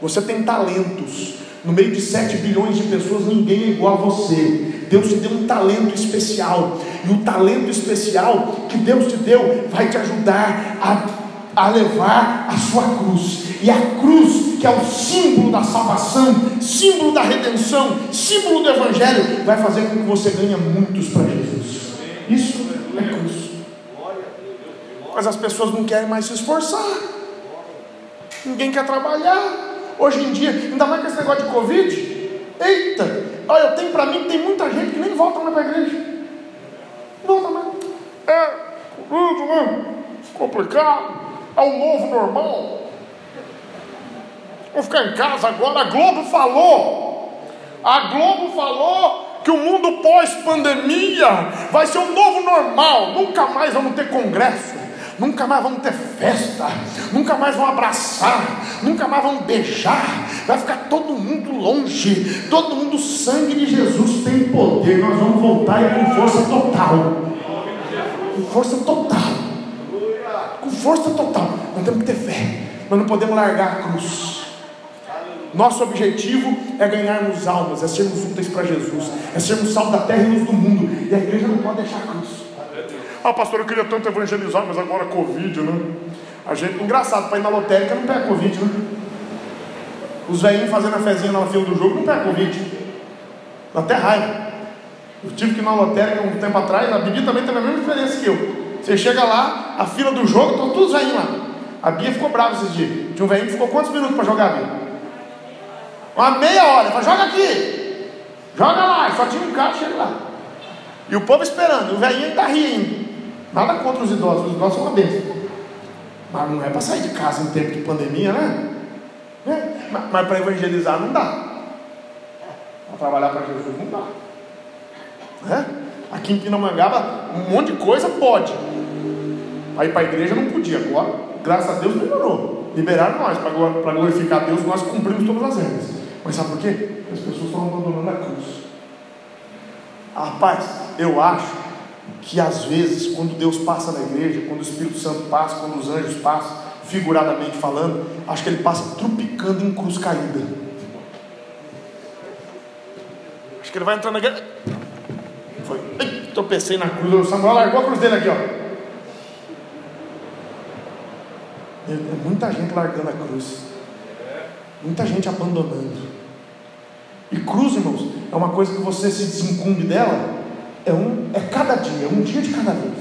Você tem talentos, no meio de 7 bilhões de pessoas, ninguém é igual a você. Deus te deu um talento especial. E o talento especial que Deus te deu vai te ajudar a, a levar a sua cruz. E a cruz, que é o símbolo da salvação, símbolo da redenção, símbolo do Evangelho, vai fazer com que você ganhe muitos para Jesus. Isso é cruz. Mas as pessoas não querem mais se esforçar. Ninguém quer trabalhar. Hoje em dia, ainda mais com esse negócio de Covid, eita, olha, eu tenho para mim que tem muita gente que nem volta mais para a igreja. Volta mais. É, tudo, né? Complicado. É o novo normal. Vou ficar em casa agora. A Globo falou. A Globo falou que o mundo pós-pandemia vai ser o novo normal. Nunca mais vamos ter congresso nunca mais vamos ter festa, nunca mais vão abraçar, nunca mais vão beijar, vai ficar todo mundo longe, todo mundo, o sangue de Jesus tem poder, nós vamos voltar e com força total. Com força total. Com força total. Nós temos que ter fé, nós não podemos largar a cruz. Nosso objetivo é ganharmos almas, é sermos úteis para Jesus, é sermos sal da terra e luz do mundo. E a igreja não pode deixar a cruz. Ah, pastor, eu queria tanto evangelizar, mas agora Covid, né? A gente, engraçado, para ir na lotérica não pega Covid, né? Os velhinhos fazendo a fezinha na fila do jogo não pega Covid. Dá até raiva. Eu tive que ir na lotérica um tempo atrás, a Bibi também teve a mesma diferença que eu. Você chega lá, a fila do jogo, estão todos velhinhos lá. A Bia ficou brava esses dias. Tinha um velhinho que ficou quantos minutos para jogar, Bia? Uma meia hora. Falei, joga aqui. Joga lá. Só tinha um carro, chega lá. E o povo esperando. O velhinho ainda ri ainda. Nada contra os idosos, os idosos são uma bênção. Mas não é para sair de casa em tempo de pandemia, né? É. Mas, mas para evangelizar não dá. Para trabalhar para Jesus não dá. É? Aqui em Pinamangaba, um monte de coisa pode. Ir para a igreja não podia. Agora, graças a Deus, melhorou. Liberaram nós para glorificar Deus, nós cumprimos todas as regras. Mas sabe por quê? As pessoas estão abandonando a cruz. Rapaz, eu acho que às vezes, quando Deus passa na igreja, quando o Espírito Santo passa, quando os anjos passam, figuradamente falando, acho que ele passa trupicando em cruz caída. Acho que ele vai entrando aqui. Foi. Ai, tropecei na cruz. O Samuel largou a cruz dele aqui, ó. É, é muita gente largando a cruz. Muita gente abandonando. E cruz, irmãos, é uma coisa que você se desincumbe dela, é, um, é cada dia, é um dia de cada vez.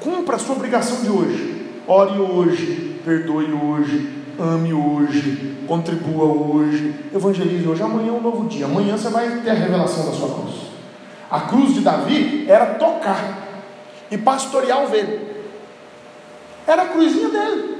Cumpra a sua obrigação de hoje. Ore hoje, perdoe hoje, ame hoje, contribua hoje, evangelize hoje. Amanhã é um novo dia. Amanhã você vai ter a revelação da sua cruz. A cruz de Davi era tocar e pastorear ovelha. Era a cruzinha dele.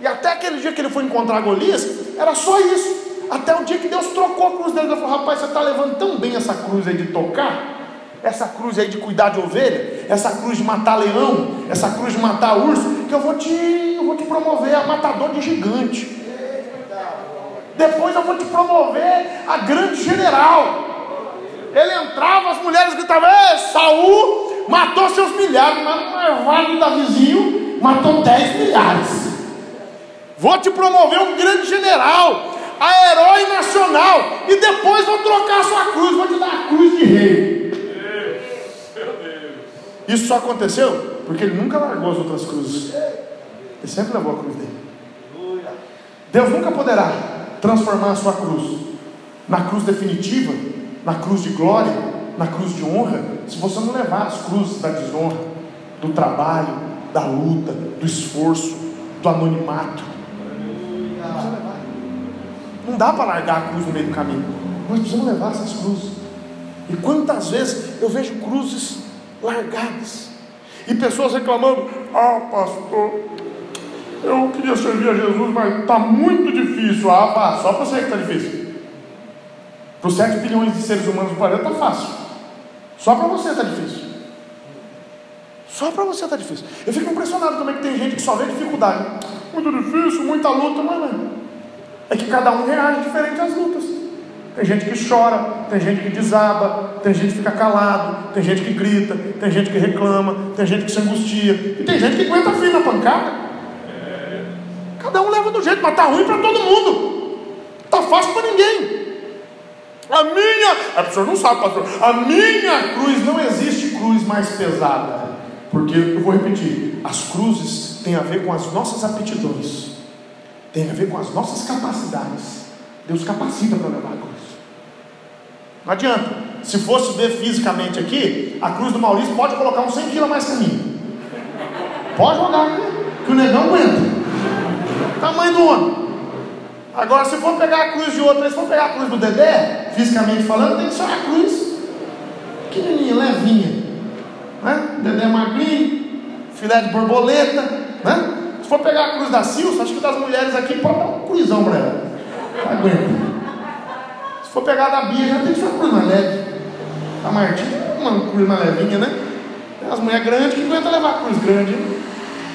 E até aquele dia que ele foi encontrar Golias, era só isso. Até o dia que Deus trocou a cruz dele. Ele falou: Rapaz, você está levando tão bem essa cruz aí de tocar, essa cruz aí de cuidar de ovelha, essa cruz de matar leão, essa cruz de matar urso, que eu vou te, eu vou te promover a matador de gigante. Depois eu vou te promover a grande general. Ele entrava, as mulheres gritavam: Ei, Saul matou seus milhares, mas no marvado da vizinho matou 10 milhares. Vou te promover um grande general a herói nacional, e depois vou trocar sua cruz, vou te dar a cruz de rei. Isso só aconteceu porque ele nunca largou as outras cruzes. Ele sempre levou a cruz dele. Deus nunca poderá transformar a sua cruz na cruz definitiva, na cruz de glória, na cruz de honra, se você não levar as cruzes da desonra, do trabalho, da luta, do esforço, do anonimato. Não dá para largar a cruz no meio do caminho. Nós precisamos levar essas cruzes. E quantas vezes eu vejo cruzes largadas. E pessoas reclamando: Ah, pastor, eu queria servir a Jesus, mas está muito difícil. Ah, pá, só para você que está difícil. Para os 7 bilhões de seres humanos do planeta está fácil. Só para você está difícil. Só para você está difícil. Eu fico impressionado também que tem gente que só vê dificuldade. Muito difícil, muita luta, mas não é que cada um reage diferente às lutas. Tem gente que chora, tem gente que desaba, tem gente que fica calado, tem gente que grita, tem gente que reclama, tem gente que se angustia, e tem gente que aguenta firme a pancada. Cada um leva do jeito, mas tá ruim para todo mundo. Tá fácil para ninguém. A minha, a pessoa não sabe, pastor, a minha cruz não existe cruz mais pesada. Porque eu vou repetir, as cruzes têm a ver com as nossas aptidões tem a ver com as nossas capacidades. Deus capacita para levar a cruz. Não adianta. Se fosse ver fisicamente aqui, a cruz do Maurício pode colocar uns 100 quilos mais que a minha. Pode jogar, que o negão aguenta. Tamanho do homem. Agora, se for pegar a cruz de outro, se for pegar a cruz do Dedé, fisicamente falando, tem que ser uma cruz pequenininha, levinha. Né? Dedé magrinho, filé de borboleta, né? For pegar a cruz da Silsa, acho que das mulheres aqui pode dar um cruzão para ela. Aguenta. Se for pegar da Bia, já tem uma cruz mais leve. A Martinha, uma cruz mais levinha, né? Tem as mulheres grandes que aguentam levar a cruz grande.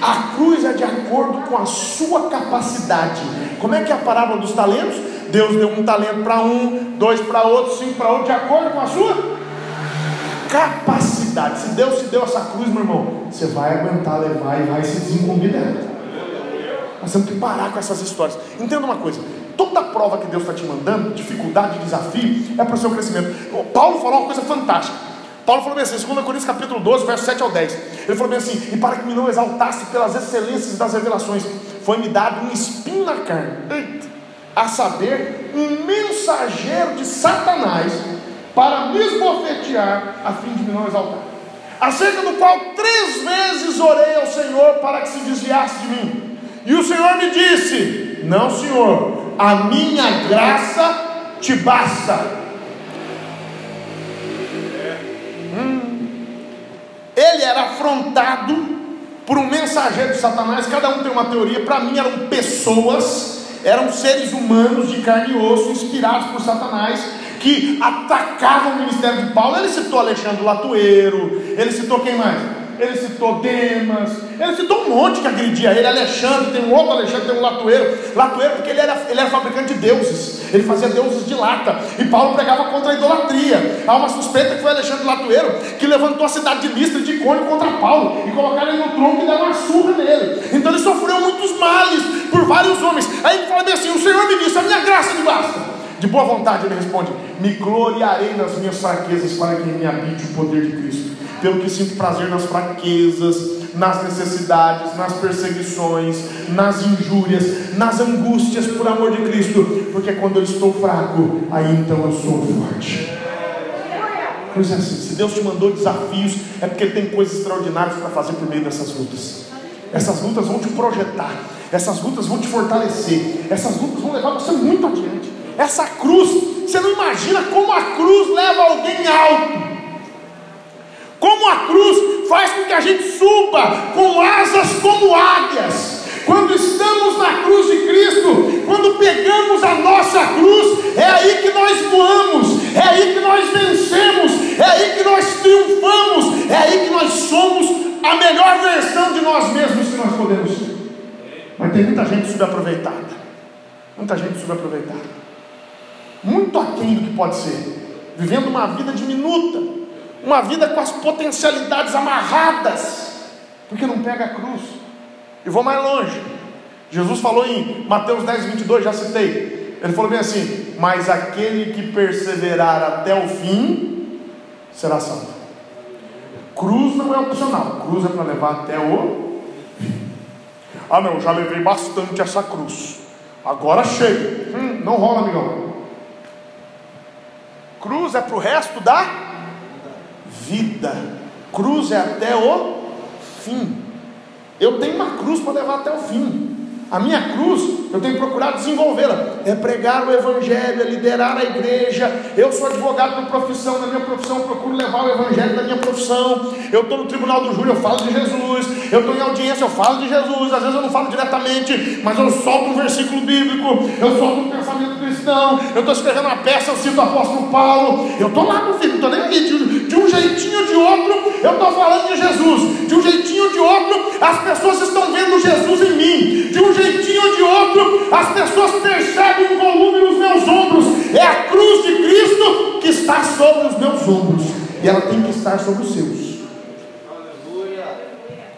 A cruz é de acordo com a sua capacidade. Como é que é a parábola dos talentos? Deus deu um talento para um, dois para outro, cinco para outro, de acordo com a sua capacidade. Se Deus te deu essa cruz, meu irmão, você vai aguentar levar e vai se desincumbir dela. Nós temos que parar com essas histórias. Entenda uma coisa: toda prova que Deus está te mandando, dificuldade, desafio, é para o seu crescimento. Paulo falou uma coisa fantástica. Paulo falou bem assim, 2 Coríntios capítulo 12, verso 7 ao 10. Ele falou bem assim: E para que me não exaltasse pelas excelências das revelações, foi-me dado um espinho na carne, Eita. a saber, um mensageiro de Satanás, para me esbofetear, a fim de me não exaltar. Acerca do qual três vezes orei ao Senhor para que se desviasse de mim. E o Senhor me disse: Não, Senhor, a minha graça te basta. Hum. Ele era afrontado por um mensageiro de Satanás. Cada um tem uma teoria. Para mim, eram pessoas, eram seres humanos de carne e osso, inspirados por Satanás, que atacavam o ministério de Paulo. Ele citou Alexandre Latueiro, ele citou quem mais? Ele citou Demas, ele citou um monte que agredia ele, Alexandre, tem um outro Alexandre, tem um latoeiro, latoeiro porque ele era, ele era fabricante de deuses, ele fazia deuses de lata, e Paulo pregava contra a idolatria. Há uma suspeita que foi Alexandre Latoeiro que levantou a cidade de Listra de Icônio contra Paulo, e colocaram ele no tronco e deram uma surra nele. Então ele sofreu muitos males por vários homens. Aí ele fala assim: o Senhor me disse, a minha graça me basta. De boa vontade ele responde: Me gloriarei nas minhas fraquezas para que me habite o poder de Cristo. Pelo que sinto prazer nas fraquezas, nas necessidades, nas perseguições, nas injúrias, nas angústias por amor de Cristo, porque quando eu estou fraco, aí então eu sou forte. Pois é assim, se Deus te mandou desafios, é porque tem coisas extraordinárias para fazer por meio dessas lutas. Essas lutas vão te projetar, essas lutas vão te fortalecer, essas lutas vão levar você muito adiante. Essa cruz, você não imagina como a cruz leva alguém alto. Como a cruz faz com que a gente suba com asas como águias. Quando estamos na cruz de Cristo, quando pegamos a nossa cruz, é aí que nós voamos, é aí que nós vencemos, é aí que nós triunfamos, é aí que nós somos a melhor versão de nós mesmos que nós podemos ser. Mas tem muita gente subaproveitada, muita gente subaproveitada muito aquém do que pode ser, vivendo uma vida diminuta, uma vida com as potencialidades amarradas, porque não pega a cruz. E vou mais longe. Jesus falou em Mateus 10, 22, já citei. Ele falou bem assim: Mas aquele que perseverar até o fim será salvo. Cruz não é opcional, cruz é para levar até o fim. Ah, não, já levei bastante essa cruz. Agora chega. Hum, não rola, amigão. Cruz é para o resto da vida. Cruz é até o fim. Eu tenho uma cruz para levar até o fim. A minha cruz, eu tenho procurado desenvolvê-la. É pregar o Evangelho, é liderar a igreja. Eu sou advogado por profissão, na minha profissão procuro levar o Evangelho da minha profissão. Eu estou no tribunal do júri, eu falo de Jesus. Eu estou em audiência, eu falo de Jesus. Às vezes eu não falo diretamente, mas eu solto um versículo bíblico, eu solto um pensamento cristão. Eu estou escrevendo uma peça, eu cito o apóstolo Paulo. Eu estou lá, meu filho, não estou nem aqui. De, de um jeitinho ou de outro, eu estou falando de Jesus. De um jeitinho ou de outro, as pessoas estão vendo Jesus em mim. De um jeitinho ou de outro, as pessoas percebem um volume nos meus ombros. É a cruz de Cristo que está sobre os meus ombros. E ela tem que estar sobre os seus.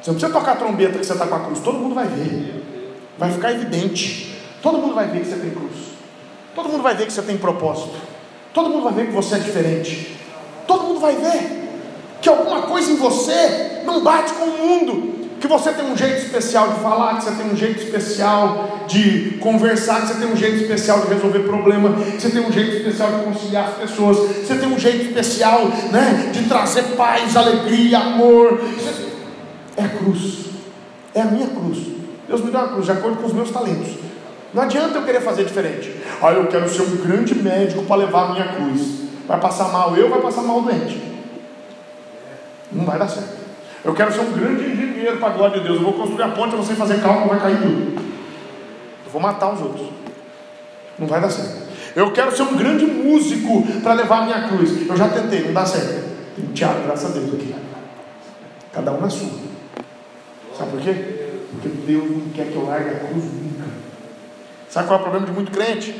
Você não precisa tocar trombeta que você está com a cruz, todo mundo vai ver. Vai ficar evidente. Todo mundo vai ver que você tem cruz. Todo mundo vai ver que você tem propósito. Todo mundo vai ver que você é diferente. Todo mundo vai ver que alguma coisa em você não bate com o mundo que você tem um jeito especial de falar, que você tem um jeito especial de conversar, que você tem um jeito especial de resolver problema, que você tem um jeito especial de conciliar as pessoas, você tem um jeito especial né, de trazer paz, alegria, amor. É cruz, é a minha cruz. Deus me deu uma cruz de acordo com os meus talentos. Não adianta eu querer fazer diferente. Ah, eu quero ser um grande médico para levar a minha cruz. Vai passar mal eu, vai passar mal o doente. Não vai dar certo. Eu quero ser um grande engenheiro para a glória de Deus. Eu vou construir a ponte, você fazer cálculo, vai cair tudo. Eu vou matar os outros. Não vai dar certo. Eu quero ser um grande músico para levar a minha cruz. Eu já tentei, não dá certo. Tem teatro, graças a Deus, aqui. Cada um na sua. Sabe por quê? Porque Deus não quer que eu largue a cruz nunca. Sabe qual é o problema de muito crente?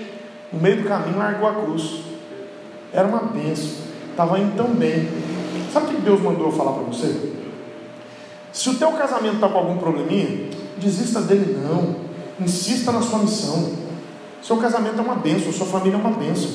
No meio do caminho largou a cruz. Era uma benção. Estava indo tão bem. Sabe o que Deus mandou eu falar para você? Se o teu casamento está com algum probleminha, desista dele não. Insista na sua missão. Seu casamento é uma benção, sua família é uma benção.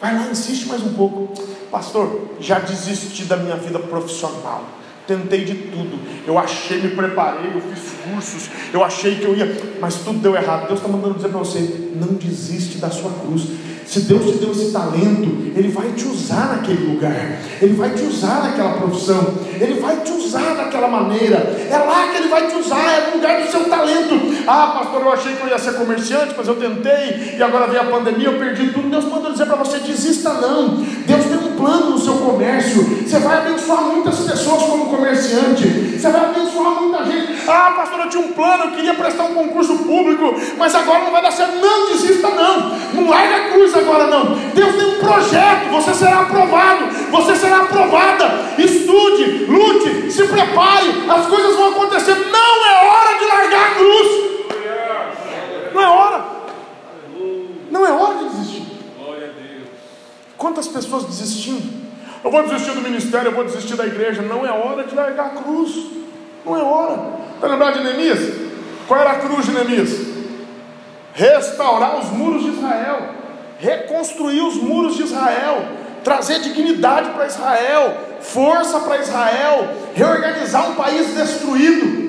Vai lá, insiste mais um pouco. Pastor, já desisti da minha vida profissional. Tentei de tudo. Eu achei, me preparei, eu fiz cursos, eu achei que eu ia, mas tudo deu errado. Deus está mandando dizer para você: não desiste da sua cruz. Se Deus te deu esse talento, Ele vai te usar naquele lugar, Ele vai te usar naquela profissão, Ele vai te usar daquela maneira. É lá que Ele vai te usar, é no lugar do seu talento. Ah, pastor, eu achei que eu ia ser comerciante, mas eu tentei e agora veio a pandemia, eu perdi tudo. Deus manda dizer para você: desista não. Deus tem um plano no seu comércio. Você vai abençoar muitas pessoas como comerciante, você vai abençoar muita gente. Ah, pastor, eu tinha um plano, eu queria prestar um concurso público, mas agora não vai dar certo. Não desista, não. Não larga a cruz agora, não. Deus tem um projeto, você será aprovado, você será aprovada. Estude, lute, se prepare, as coisas vão acontecer. Não é hora de largar a cruz. Não é hora. Não é hora de desistir. Quantas pessoas desistindo? Eu vou desistir do ministério, eu vou desistir da igreja. Não é hora de largar a cruz. Não é hora. Está lembrado de Neemias? Qual era a cruz de Neemias? Restaurar os muros de Israel, reconstruir os muros de Israel, trazer dignidade para Israel, força para Israel, reorganizar um país destruído.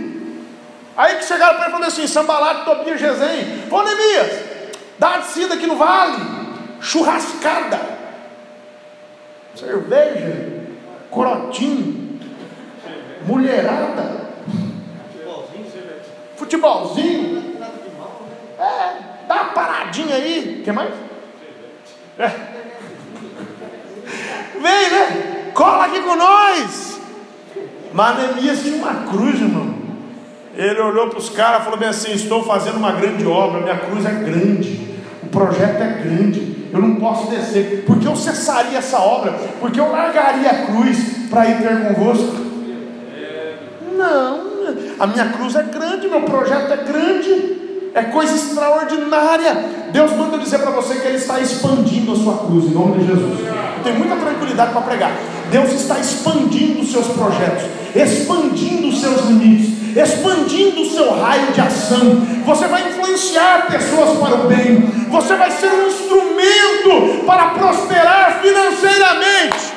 Aí que chegaram para ele falaram assim: Sambalat, Tobias, Gesem, ô Neemias, dá descida aqui no vale, churrascada, cerveja, corotinho, mulherada, futebolzinho, é, dá uma paradinha aí, que mais? É. Vem, né? Cola aqui com nós. Mas Neemias tinha uma cruz, irmão. Ele olhou para os caras e falou bem assim: Estou fazendo uma grande obra, minha cruz é grande, o projeto é grande, eu não posso descer, porque eu cessaria essa obra, porque eu largaria a cruz para ir ter convosco. Não, a minha cruz é grande, meu projeto é grande, é coisa extraordinária. Deus manda dizer para você que Ele está expandindo a sua cruz, em nome de Jesus. Eu tenho muita tranquilidade para pregar. Deus está expandindo os seus projetos, expandindo os seus limites, expandindo o seu raio de ação. Você vai influenciar pessoas para o bem, você vai ser um instrumento para prosperar financeiramente.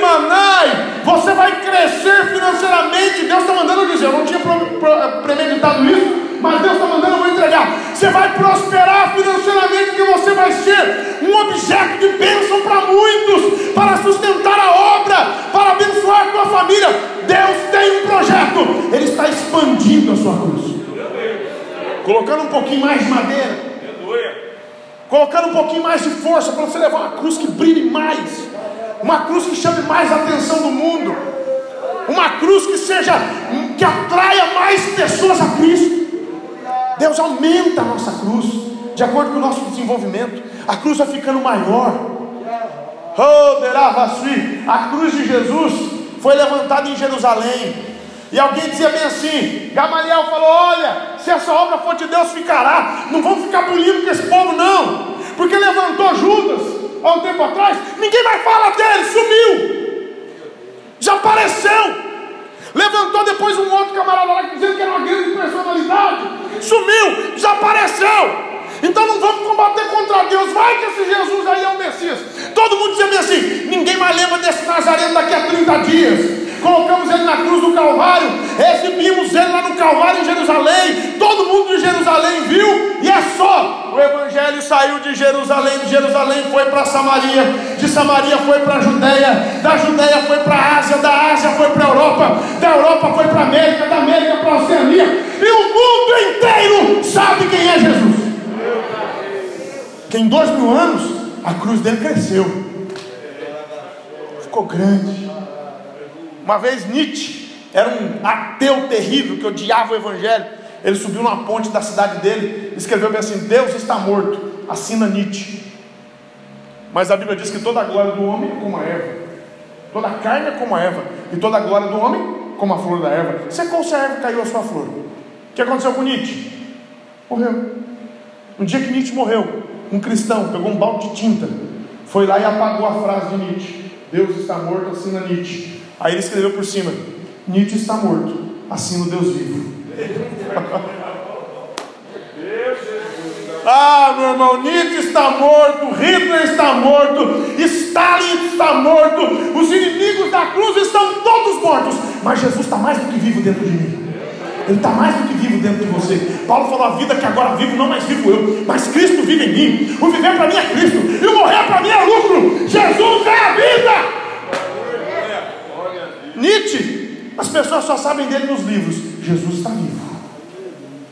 Manai, você vai crescer financeiramente. Deus está mandando dizer, eu não tinha premeditado isso, mas Deus está mandando eu vou entregar. Você vai prosperar financeiramente, porque você vai ser um objeto de bênção para muitos, para sustentar a obra, para abençoar a tua família. Deus tem um projeto, Ele está expandindo a sua cruz, colocando um pouquinho mais de madeira colocando um pouquinho mais de força para você levar uma cruz que brilhe mais, uma cruz que chame mais a atenção do mundo, uma cruz que seja que atraia mais pessoas a Cristo. Deus aumenta a nossa cruz de acordo com o nosso desenvolvimento. A cruz vai ficando maior. Oh, a cruz de Jesus foi levantada em Jerusalém. E alguém dizia bem assim: Gamaliel falou: Olha, se essa obra for de Deus, ficará. Não vamos ficar bulindo com esse povo, não. Porque levantou Judas há um tempo atrás, ninguém mais fala dele, sumiu, desapareceu. Levantou depois um outro camarada lá dizendo que era uma grande personalidade, sumiu, desapareceu. Então não vamos combater contra Deus. Vai que esse Jesus aí é o Messias. Todo mundo dizia assim: ninguém mais lembra desse Nazareno daqui a 30 dias colocamos ele na cruz do Calvário, exibimos ele lá no Calvário em Jerusalém, todo mundo de Jerusalém viu, e é só. O Evangelho saiu de Jerusalém, de Jerusalém foi para Samaria, de Samaria foi para a Judéia, da Judéia foi para a Ásia, da Ásia foi para a Europa, da Europa foi para a América para a Oceania, e o mundo inteiro sabe quem é Jesus. Que em dois mil anos a cruz dele cresceu, ficou grande uma vez Nietzsche era um ateu terrível que odiava o evangelho. Ele subiu numa ponte da cidade dele e escreveu bem assim: Deus está morto. Assina Nietzsche. Mas a Bíblia diz que toda a glória do homem é como a erva, toda a carne é como a erva, e toda a glória do homem como a flor da erva. Secou se a erva caiu a sua flor. O que aconteceu com Nietzsche? Morreu. No dia que Nietzsche morreu, um cristão pegou um balde de tinta, foi lá e apagou a frase de Nietzsche: Deus está morto, assina Nietzsche. Aí ele escreveu por cima: Nietzsche está morto, assim o Deus vivo. ah, meu irmão, Nietzsche está morto, Hitler está morto, Stalin está morto, os inimigos da cruz estão todos mortos, mas Jesus está mais do que vivo dentro de mim. Ele está mais do que vivo dentro de você. Paulo falou: a vida que agora vivo, não mais vivo eu, mas Cristo vive em mim. O viver para mim é Cristo, e o morrer para mim é lucro. Jesus é a vida. Nietzsche, as pessoas só sabem dele nos livros. Jesus está vivo.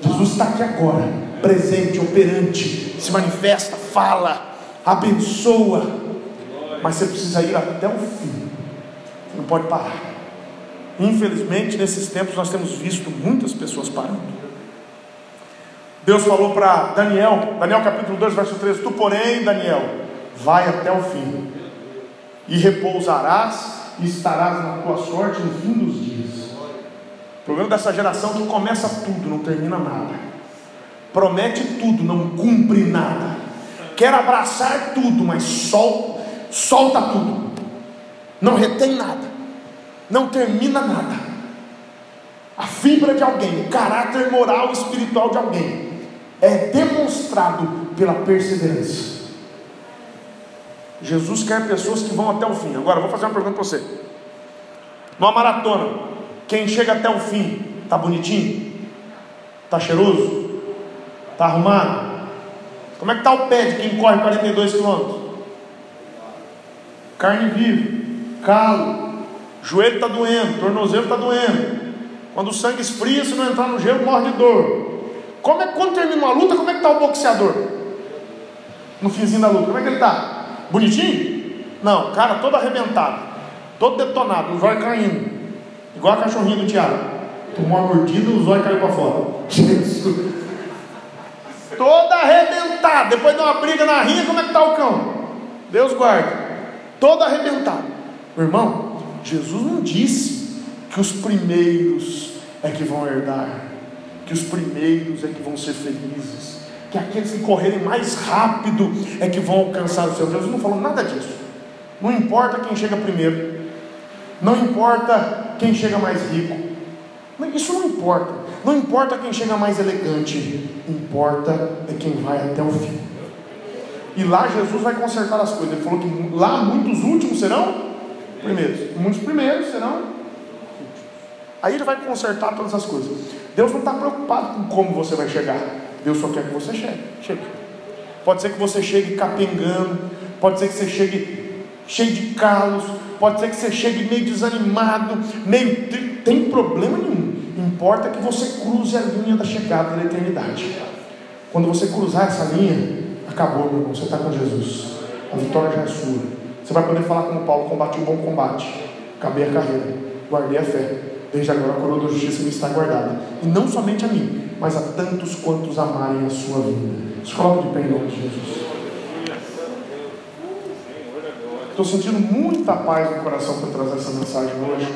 Jesus está aqui agora, presente, operante, se manifesta, fala, abençoa. Mas você precisa ir até o fim. Você não pode parar. Infelizmente, nesses tempos nós temos visto muitas pessoas parando. Deus falou para Daniel, Daniel capítulo 2, verso 13: Tu, porém, Daniel, vai até o fim, e repousarás e estarás na tua sorte no fim dos dias. O problema dessa geração é que começa tudo, não termina nada. Promete tudo, não cumpre nada. Quer abraçar tudo, mas solta, solta tudo. Não retém nada. Não termina nada. A fibra de alguém, o caráter moral e espiritual de alguém é demonstrado pela perseverança. Jesus quer pessoas que vão até o fim. Agora, vou fazer uma pergunta para você. Numa maratona, quem chega até o fim, está bonitinho? Está cheiroso? Está arrumado? Como é que está o pé de quem corre 42 quilômetros? Carne viva, calo, joelho está doendo, tornozelo está doendo. Quando o sangue esfria, se não entrar no gelo, morre de dor. Como é, quando termina uma luta, como é que está o boxeador? No finzinho da luta, como é que ele está? Bonitinho? Não, cara todo arrebentado, todo detonado, o zóio caindo, igual a cachorrinha do Tiago. Tomou uma mordida e o zóio caiu para fora. Jesus. Toda arrebentada, depois de uma briga na rinha, como é que está o cão? Deus guarde. Todo arrebentado. Irmão, Jesus não disse que os primeiros é que vão herdar que os primeiros é que vão ser felizes, que aqueles que correrem mais rápido é que vão alcançar o céu. Jesus não falou nada disso. Não importa quem chega primeiro, não importa quem chega mais rico, isso não importa. Não importa quem chega mais elegante, importa é quem vai até o fim. E lá Jesus vai consertar as coisas. Ele falou que lá muitos últimos serão primeiros, muitos primeiros últimos. Aí ele vai consertar todas as coisas. Deus não está preocupado com como você vai chegar. Deus só quer que você chegue. chegue. Pode ser que você chegue capengando, pode ser que você chegue cheio de calos, pode ser que você chegue meio desanimado, meio. Tem problema nenhum. Importa que você cruze a linha da chegada da eternidade. Quando você cruzar essa linha, acabou, meu irmão. Você está com Jesus. A vitória já é sua. Você vai poder falar como Paulo: combati o bom combate, acabei a carreira, guardei a fé Desde agora a coroa da justiça me está guardada. E não somente a mim, mas a tantos quantos amarem a sua vida. Se de pé em nome de Jesus. Estou sentindo muita paz no coração para trazer essa mensagem hoje.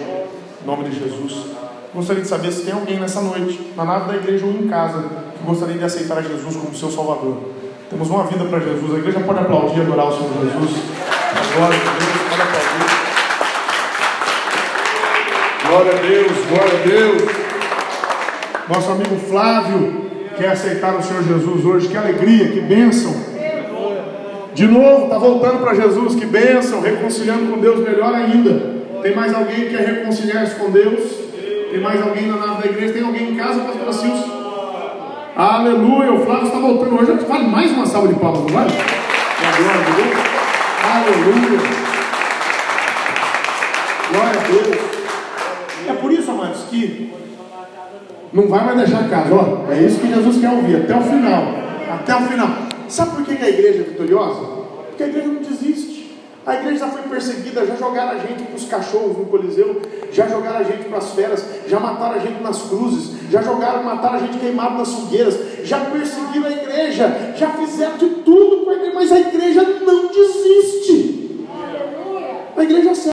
Em nome de Jesus. Gostaria de saber se tem alguém nessa noite, na nave da igreja ou em casa, que gostaria de aceitar Jesus como seu Salvador. Temos uma vida para Jesus. A igreja pode aplaudir e adorar o Senhor Jesus. Glória a Deus, pode aplaudir. Glória a Deus, glória a Deus. Nosso amigo Flávio quer aceitar o Senhor Jesus hoje. Que alegria, que bênção. De novo, está voltando para Jesus. Que bênção, reconciliando com Deus melhor ainda. Tem mais alguém que quer reconciliar-se com Deus? Tem mais alguém na nave da igreja? Tem alguém em casa, pastor Silvio? Aleluia, o Flávio está voltando hoje. Vale mais uma salva de palmas, não vale? Glória a Deus. Aleluia. Glória a Deus por isso, amados, que não vai mais deixar a casa. Ó, é isso que Jesus quer ouvir, até o final. Até o final. Sabe por que a igreja é vitoriosa? Porque a igreja não desiste. A igreja já foi perseguida, já jogaram a gente para os cachorros no Coliseu, já jogaram a gente para as feras, já mataram a gente nas cruzes, já jogaram, mataram a gente queimado nas fogueiras, já perseguiram a igreja, já fizeram de tudo com a igreja, mas a igreja não desiste. A igreja